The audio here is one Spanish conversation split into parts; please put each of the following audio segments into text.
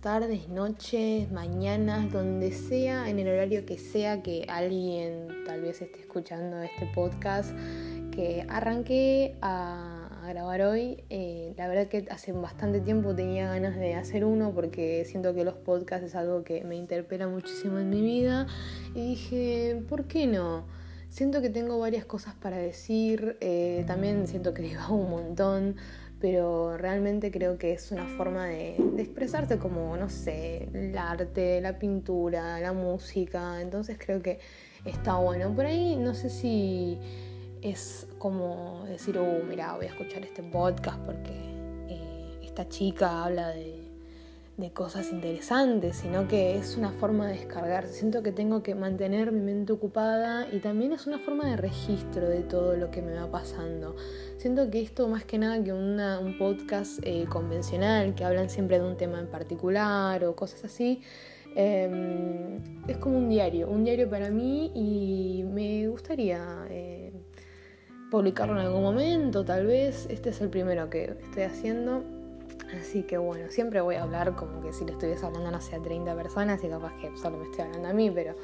tardes, noches, mañanas, donde sea, en el horario que sea que alguien tal vez esté escuchando este podcast, que arranqué a, grabar hoy. Eh, la verdad que hace bastante tiempo tenía ganas de hacer uno porque siento que los podcasts es algo que me interpela muchísimo en mi vida y dije, ¿por qué no? Siento que tengo varias cosas para decir, eh, también siento que digo un montón, pero realmente creo que es una forma de, expresarse como, no sé, el arte, la pintura, la música, entonces creo que está bueno. Por ahí no sé si es como decir, oh, mira, voy a escuchar este podcast porque eh, esta chica habla de de cosas interesantes, sino que es una forma de descargarse. Siento que tengo que mantener mi mente ocupada y también es una forma de registro de todo lo que me va pasando. Siento que esto más que nada que un podcast eh, convencional, que hablan siempre de un tema en particular o cosas así, em, es como un diario, un diario para mí y me gustaría... Eh, publicarlo en algún momento, tal vez. Este es el primero que estoy haciendo Así que bueno, siempre voy a hablar como que si le estuviese hablando, no sé, a 30 personas y capaz que solo me estoy hablando a mí, pero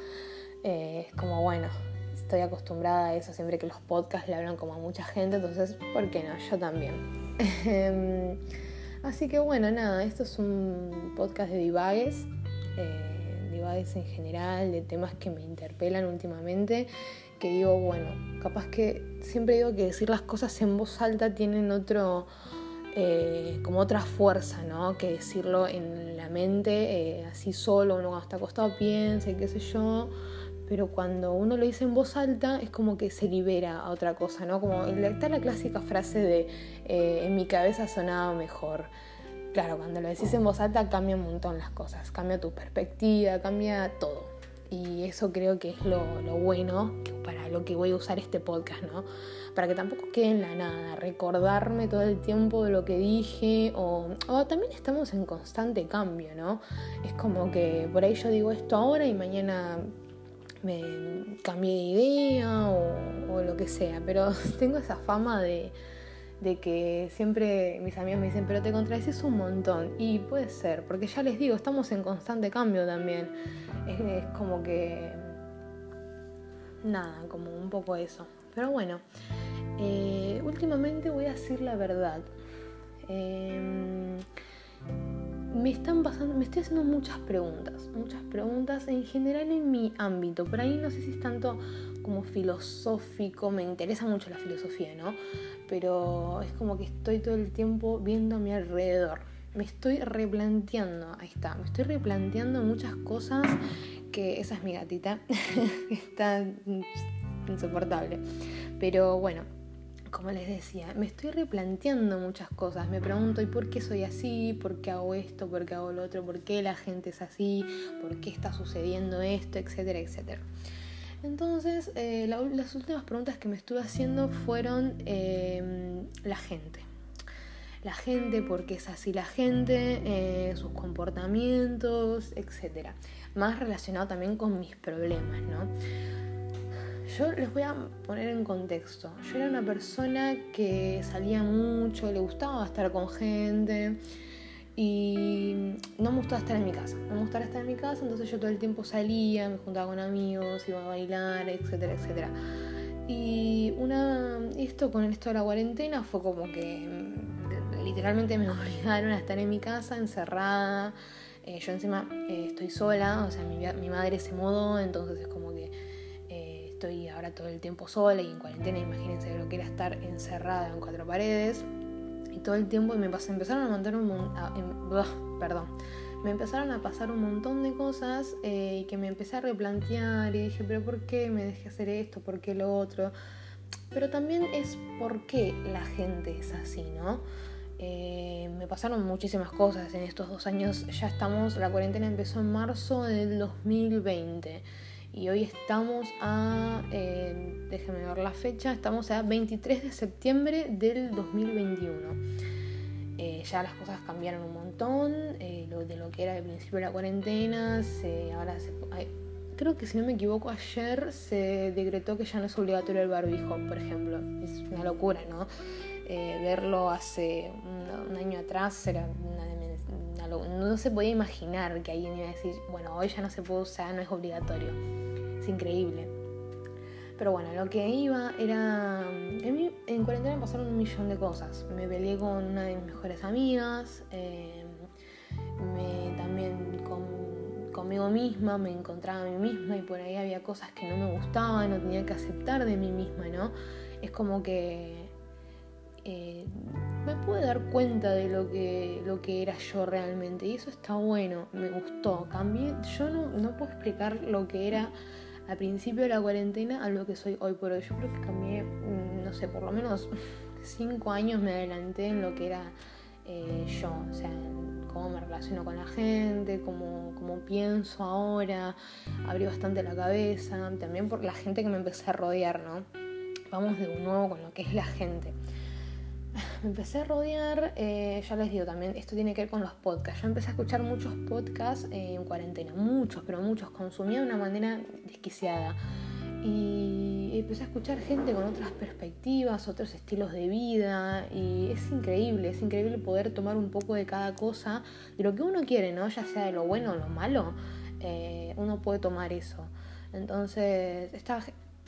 eh, es como bueno, estoy acostumbrada a eso, siempre que los podcasts le hablan como a mucha gente, entonces, ¿por qué no? Yo también. Así que bueno, nada, esto es un podcast de divagues, eh, divagues en general, de temas que me interpelan últimamente, que digo, bueno, capaz que siempre digo que decir las cosas en voz alta tienen otro eh, como otra fuerza, ¿no? Que decirlo en la mente, eh, así solo, uno cuando está acostado piensa y qué sé yo, pero cuando uno lo dice en voz alta es como que se libera a otra cosa, ¿no? Como está la clásica frase de eh, en mi cabeza sonaba mejor. Claro, cuando lo decís en voz alta cambia un montón las cosas, cambia tu perspectiva, cambia todo. Y eso creo que es lo, bueno para lo que voy a usar este podcast, ¿no? para que tampoco quede en la nada, recordarme todo el tiempo de lo que dije o, también estamos en constante cambio, ¿no? Es como que por ahí yo digo esto ahora y mañana me cambié de idea o, lo que sea, pero tengo esa fama de, que siempre mis amigos me dicen, pero te contradices un montón. Y puede ser, porque ya les digo, estamos en constante cambio también. es como que... Nada, como un poco eso. Pero bueno, eh, últimamente voy a decir la verdad. Em, me están pasando, me estoy haciendo muchas preguntas, muchas preguntas en general en mi ámbito. Por ahí no sé si es tanto como filosófico, me interesa mucho la filosofía, ¿no? Pero es como que estoy todo el tiempo viendo a mi alrededor. Me estoy replanteando, ahí está, me estoy replanteando muchas cosas que esa es mi gatita, está insoportable. Pero bueno, como les decía, me estoy replanteando muchas cosas. Me pregunto, ¿y por qué soy así? ¿Por qué hago esto? ¿Por qué hago lo otro? ¿Por qué la gente es así? ¿Por qué está sucediendo esto? Etcétera, etcétera. Entonces, eh, las últimas preguntas que me estuve haciendo fueron eh, la gente. La gente, por qué es así la gente, eh, sus comportamientos, etcétera. Más relacionado también con mis problemas, ¿no? Yo les voy a poner en contexto. Yo era una persona que salía mucho, le gustaba estar con gente y no me gustaba estar en mi casa. No me gustaba estar en mi casa, entonces yo todo el tiempo salía, me juntaba con amigos, iba a bailar, etcétera, etcétera. Y esto con esto de la cuarentena fue como que mm, literalmente me obligaron a estar en mi casa, encerrada. Eh, yo encima eh, estoy sola, o sea, mi, mi madre se mudó, entonces es como que estoy ahora todo el tiempo sola y en cuarentena, imagínense lo que era estar encerrada en cuatro paredes. Y todo el tiempo me empezaron a mandar un em, perdón, me empezaron a pasar un montón de cosas eh, y que me empecé a replantear y dije, pero ¿por qué me dejé hacer esto? ¿Por qué lo otro? Pero también es por qué la gente es así, ¿no? Eh, me pasaron muchísimas cosas en estos dos años. Ya estamos, la cuarentena empezó en marzo del 2020 y hoy estamos a, eh, déjenme ver la fecha, estamos a 23 de septiembre del 2021. Eh, ya las cosas cambiaron un montón, eh, lo, de lo que era el principio de la cuarentena, ahora se, creo que si no me equivoco ayer se decretó que ya no es obligatorio el barbijo, por ejemplo. Es una locura, ¿no? verlo hace un, año atrás era una, no se podía imaginar que alguien iba a decir, bueno, hoy ya no se puede usar, no es obligatorio. Es increíble. Pero bueno, lo que iba era. En, en cuarentena pasaron un millón de cosas. Me peleé con una de mis mejores amigas. Eh, me, también con, conmigo misma, me encontraba a mí misma y por ahí había cosas que no me gustaban, no tenía que aceptar de mí misma, ¿no? Es como que eh, me pude dar cuenta de lo que, lo que era yo realmente y eso está bueno, me gustó, cambié, yo no, no puedo explicar lo que era al principio de la cuarentena a lo que soy hoy por hoy. Yo creo que cambié, mm, no sé, por lo menos cinco años me adelanté en lo que era eh, yo, o sea, cómo me relaciono con la gente, cómo, cómo pienso ahora, abrí bastante la cabeza, también por la gente que me empecé a rodear, ¿no? Vamos de nuevo con lo que es la gente me empecé a rodear, eh, ya les digo también, esto tiene que ver con los podcasts. Yo empecé a escuchar muchos podcasts en cuarentena, muchos, pero muchos, consumía de una manera desquiciada. Y empecé a escuchar gente con otras perspectivas, otros estilos de vida, y es increíble, es increíble poder tomar un poco de cada cosa, de lo que uno quiere, ¿no? Ya sea de lo bueno o lo malo, eh, uno puede tomar eso. Entonces, esta,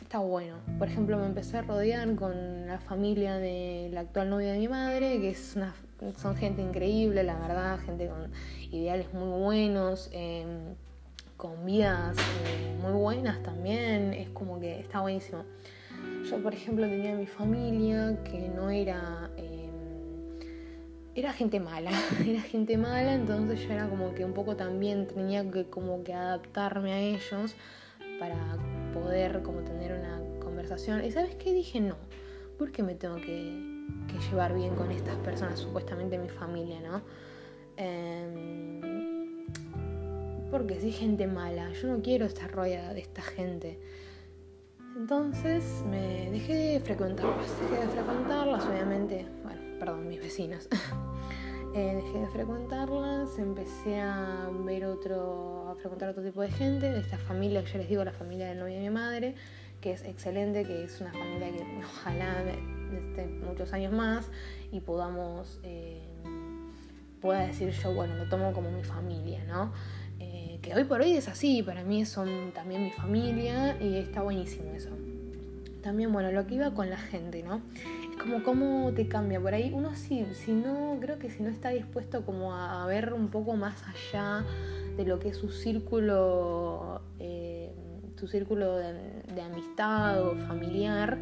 está bueno. Por ejemplo, me empecé a rodear con la familia de la actual novia de mi madre, que es una, son gente increíble, la verdad, gente con ideales muy buenos, em, con vidas eh, muy buenas también, es como que está buenísimo. Yo, por ejemplo, tenía mi familia que no era... Em, era gente mala, era gente mala, entonces yo era como que un poco también tenía que como que adaptarme a ellos para poder como tener una conversación. ¿Y sabes qué? Dije, no, ¿por qué me tengo que, llevar bien con estas personas, supuestamente mi familia, ¿no? Em, porque si gente mala, yo no quiero estar rodeada de esta gente. Entonces me dejé de frecuentarlas, dejé de frecuentarlas, obviamente, bueno, perdón, mis vecinos. Eh, dejé de frecuentarlas, empecé a ver otro, a frecuentar otro tipo de gente, de esta familia que yo les digo, la familia del novio de mi madre, que es excelente, que es una familia que ojalá esté muchos años más y podamos, eh, pueda decir yo, bueno, lo tomo como mi familia, ¿no? Eh, que hoy por hoy es así, para mí son también mi familia y está buenísimo eso. También, bueno, lo que iba con la gente, ¿no? Como cómo te cambia. Por ahí uno sí, si no, creo que si no está dispuesto como a ver un poco más allá de lo que es su círculo, eh, su círculo de, amistad o familiar,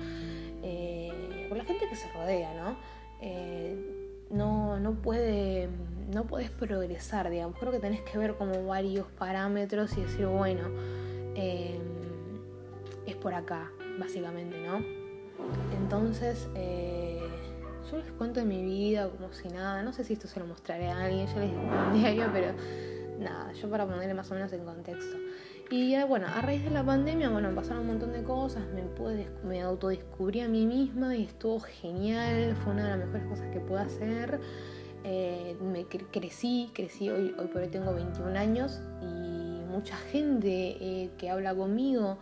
eh, por la gente que se rodea, ¿no? Eh, no, no puede, no puedes progresar, digamos. Creo que tenés que ver como varios parámetros y decir, bueno, es por acá, básicamente, ¿no? Entonces, eh, yo les cuento de mi vida como si nada. No sé si esto se lo mostraré a alguien, yo les digo diario, pero nada, yo para ponerle más o menos en contexto. Y eh, bueno, a raíz de la pandemia, bueno, pasaron un montón de cosas, me, pude, me autodescubrí a mí misma y estuvo genial, fue una de las mejores cosas que pude hacer. Eh, me crecí, crecí, hoy, hoy por hoy tengo 21 años y mucha gente que habla conmigo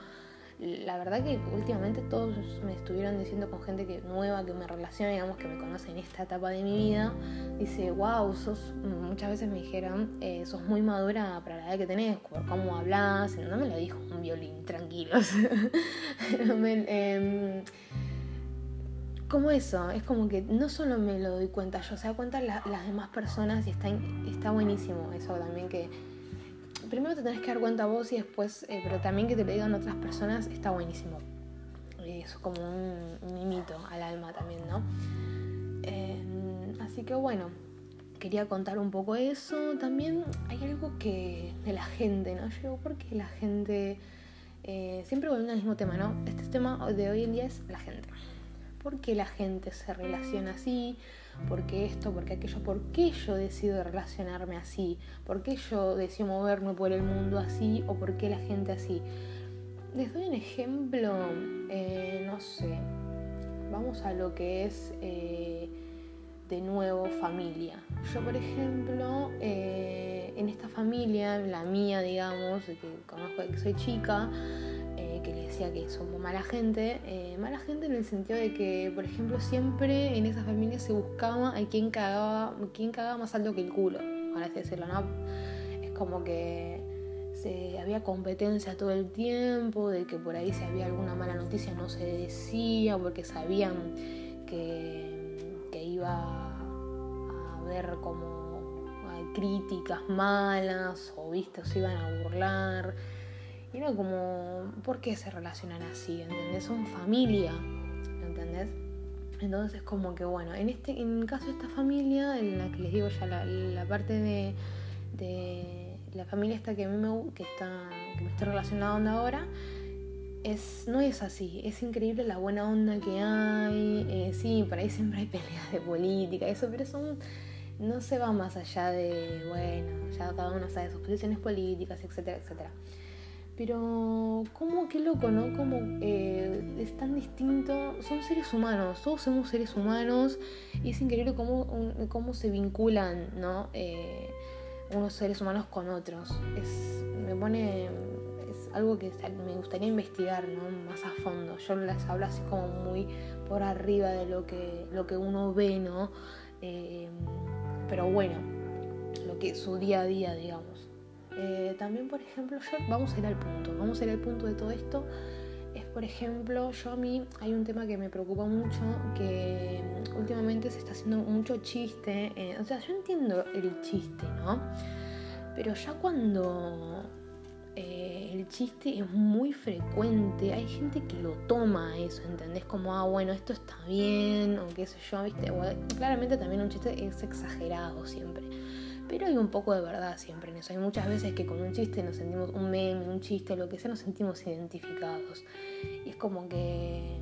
la verdad que últimamente todos me estuvieron diciendo con gente que nueva que me relaciona, digamos, que me conoce en esta etapa de mi vida, dice, wow, sos, muchas veces me dijeron, eh, sos muy madura para la edad que tenés, por cómo hablas, no me lo dijo un violín, tranquilos. Em, como eso, es como que no solo me lo doy cuenta yo, se da cuenta las demás personas y está, está buenísimo eso también que primero te tenés que dar cuenta vos y después, eh, pero también que te lo digan otras personas está buenísimo. Es como un, mimito al alma también, ¿no? Em, así que bueno, quería contar un poco eso. También hay algo que de la gente, ¿no? Yo porque la gente, eh, siempre volviendo al mismo tema, ¿no? Este tema de hoy en día es la gente. ¿Por qué la gente se relaciona así? ¿Por qué esto? ¿Por qué aquello? ¿Por qué yo decido relacionarme así? ¿Por qué yo decido moverme por el mundo así? ¿O por qué la gente así? Les doy un ejemplo, eh, no sé, vamos a lo que es eh, de nuevo familia. Yo, por ejemplo, eh, en esta familia, la mía, digamos, que conozco que soy chica, que le decía que somos mala gente, eh, mala gente en el sentido de que, por ejemplo, siempre en esa familia se buscaba a quien cagaba, quien cagaba más alto que el culo. por así decirlo, ¿no? Es como que se, había competencia todo el tiempo, de que por ahí si había alguna mala noticia no se decía, porque sabían que, que iba a haber como críticas malas o vistos se iban a burlar. Y era como, ¿por qué se relacionan así? ¿Entendés? Son familia, ¿entendés? Entonces como que bueno, en este, en el caso de esta familia, en la que les digo ya la, parte de, de, la familia esta que a mí me que está, que me estoy relacionando ahora, es, no es así, es increíble la buena onda que hay, eh, sí, por ahí siempre hay peleas de política, eso, pero son no se va más allá de, bueno, ya cada uno sabe sus posiciones políticas, etcétera, etcétera. Pero, ¿cómo, qué loco, ¿no? Como eh, es tan distinto, son seres humanos, todos somos seres humanos y es increíble cómo, cómo se vinculan, ¿no? Eh, unos seres humanos con otros. Es, me pone, es algo que me gustaría investigar, ¿no? Más a fondo. Yo les hablo así como muy por arriba de lo que, lo que uno ve, ¿no? Eh, pero bueno, lo que su día a día, digamos. Eh, también, por ejemplo, yo, vamos a ir al punto, vamos a ir al punto de todo esto. Es, por ejemplo, yo a mí hay un tema que me preocupa mucho, que últimamente se está haciendo mucho chiste. Eh, o sea, yo entiendo el chiste, ¿no? Pero ya cuando eh, el chiste es muy frecuente, hay gente que lo toma eso, ¿entendés? Como, ah, bueno, esto está bien, o qué sé yo, ¿viste? claramente también un chiste es exagerado siempre. Pero hay un poco de verdad siempre en eso. Hay muchas veces que con un chiste nos sentimos, un meme, un chiste, lo que sea, nos sentimos identificados. Y es como que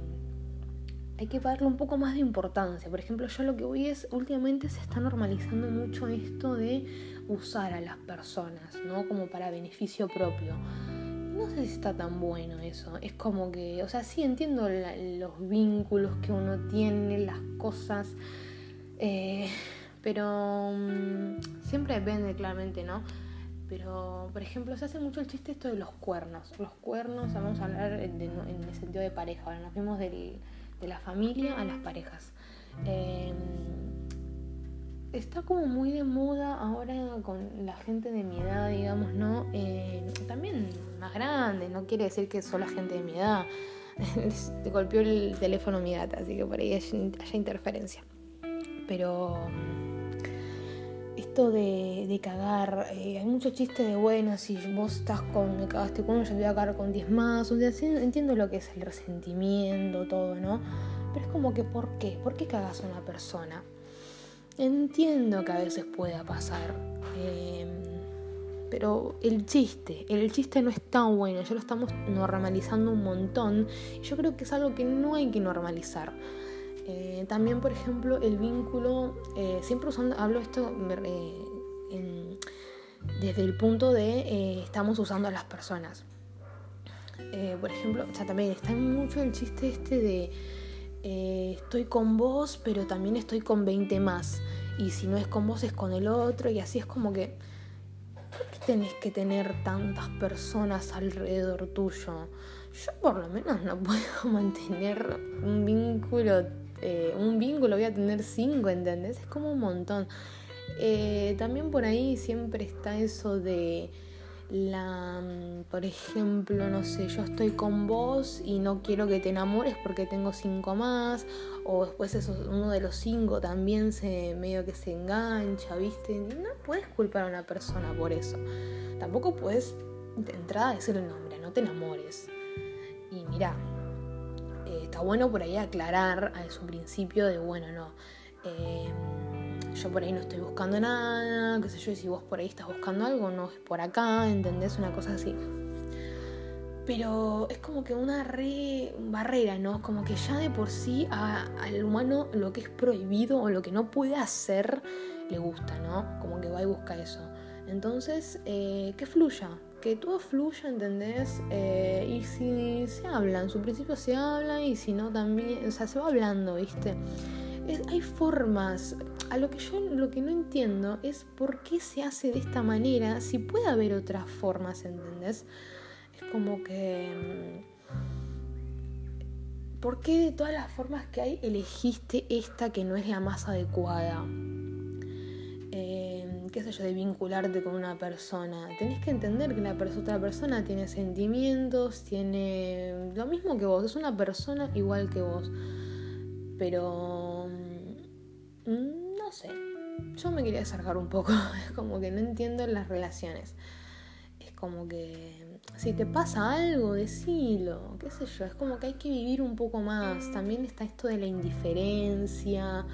hay que darle un poco más de importancia. Por ejemplo, yo lo que voy es, últimamente se está normalizando mucho esto de usar a las personas, ¿no? Como para beneficio propio. No sé si está tan bueno eso. Es como que, o sea, sí entiendo los vínculos que uno tiene, las cosas, eh, pero mm, siempre depende claramente, ¿no? Pero, por ejemplo, se hace mucho el chiste esto de los cuernos. Los cuernos, vamos a hablar en, el sentido de pareja. Ahora nos vemos de la familia a las parejas. Eh, está como muy de moda ahora con la gente de mi edad, digamos, ¿no? Eh, también más grande, no quiere decir que solo gente de mi edad. Te golpeó el teléfono mi gata, así que por ahí haya interferencia. Pero esto de, cagar, eh, hay mucho chiste de bueno, si vos estás con, me cagaste con uno, yo te voy a cagar con 10 más. O sea, entiendo lo que es el resentimiento, todo, ¿no? Pero es como que, ¿por qué? ¿Por qué cagas a una persona? Entiendo que a veces pueda pasar. Em, pero el chiste, el chiste no está bueno, ya lo estamos normalizando un montón. Y yo creo que es algo que no hay que normalizar. Eh, también, por ejemplo, el vínculo, eh, siempre usando, hablo esto eh, desde el punto de estamos usando a las personas. por ejemplo, o sea, también está mucho el chiste este de eh, estoy con vos, pero también estoy con 20 más. Y si no es con vos, es con el otro. Y así es como que, ¿por qué tenés que tener tantas personas alrededor tuyo? Yo por lo menos no puedo mantener un vínculo. Eh, un vínculo voy a tener cinco, ¿entendés? Es como un montón. Eh, también por ahí siempre está eso de la, mm, por ejemplo, no sé, yo estoy con vos y no quiero que te enamores porque tengo cinco más, o después eso, uno de los cinco también se medio que se engancha, ¿viste? No puedes culpar a una persona por eso. Tampoco puedes de entrada decirle nombre, no te enamores. Y mira, está bueno por ahí aclarar a su principio de, bueno, no. Eh, yo por ahí no estoy buscando nada, qué sé yo, y si vos por ahí estás buscando algo, no es por acá, ¿entendés? Una cosa así. Pero es como que una re barrera, ¿no? Como que ya de por sí al humano lo que es prohibido o lo que no puede hacer le gusta, ¿no? Como que va y busca eso. Entonces, eh, que fluya, que todo fluya, ¿entendés? Eh, y si se habla, en su principio se habla y si no también, o sea, se va hablando, ¿viste? hay formas, a lo que yo lo que no entiendo es por qué se hace de esta manera, si puede haber otras formas, ¿entendés? Es como que... Mm, ¿Por qué de todas las formas que hay elegiste esta que no es la más adecuada? Qué sé yo, de vincularte con una persona. Tenés que entender que la otra persona tiene sentimientos, tiene lo mismo que vos, es una persona igual que vos. Pero... Mm, no sé, yo me quería acercar un poco, es como que no entiendo las relaciones. Es como que si te pasa algo, decilo, qué sé yo, es como que hay que vivir un poco más. También está esto de la indiferencia,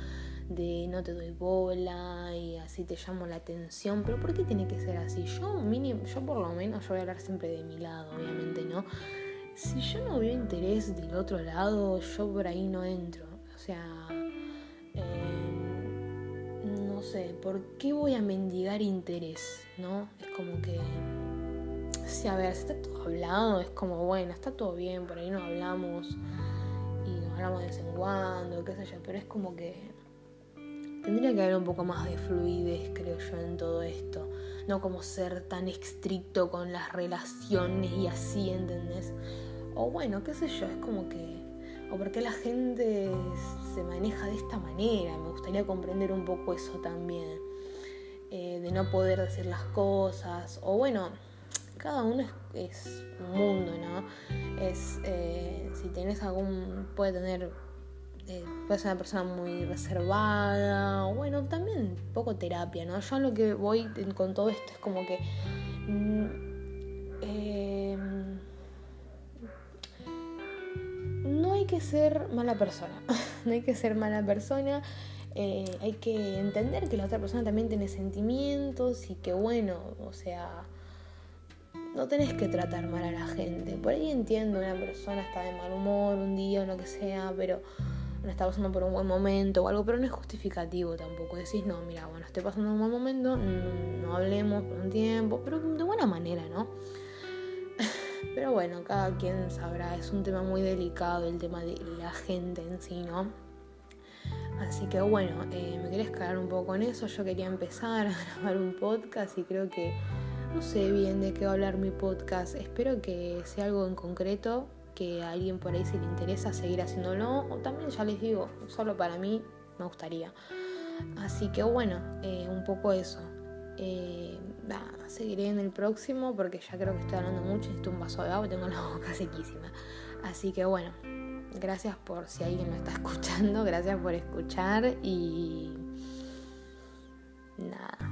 de no te doy bola y así te llamo la atención, pero ¿por qué tiene que ser así? Yo mínimo, yo por lo menos, yo voy a hablar siempre de mi lado, obviamente, ¿no? Si yo no veo interés del otro lado, yo por ahí no entro. O sea, no sé, ¿por qué voy a mendigar interés? ¿No? Es como que. Sí, a ver, si está todo hablado, es como, bueno, está todo bien, por ahí nos hablamos y nos hablamos de vez en cuando, qué sé yo, pero es como que tendría que haber un poco más de fluidez, creo yo, en todo esto. No como ser tan estricto con las relaciones y así, ¿entendés? O bueno, qué sé yo, es como que o por qué la gente se maneja de esta manera. Me gustaría comprender un poco eso también, eh, de no poder decir las cosas, o bueno, cada uno es, un mundo, ¿no? Es, eh, si tienes algún, puede tener, eh, puede ser una persona muy reservada, bueno, también poco terapia, ¿no? Yo lo que voy con todo esto es como que... Mm, que ser mala persona, no hay que ser mala persona, eh, hay que entender que la otra persona también tiene sentimientos y que bueno, o sea, no tenés que tratar mal a la gente. Por ahí entiendo, una persona está de mal humor un día o lo que sea, pero no está pasando por un buen momento o algo, pero no es justificativo tampoco. Decís, no, mira, bueno, estoy pasando un buen momento, no, no hablemos por un tiempo, pero de buena manera, ¿no? Pero bueno, cada quien sabrá, es un tema muy delicado el tema de la gente en sí, ¿no? Así que bueno, eh, me querés caer un poco en eso. Yo quería empezar a grabar un podcast y creo que no sé bien de qué va a hablar mi podcast. Espero que sea algo en concreto, que a alguien por ahí se le interesa seguir haciéndolo. O también ya les digo, solo para mí me gustaría. Así que bueno, eh, un poco eso. Eh, seguiré en el próximo porque ya creo que estoy hablando mucho, necesito un vaso de agua, tengo la boca sequísima. Así que bueno, gracias por si alguien me está escuchando, gracias por escuchar y nada.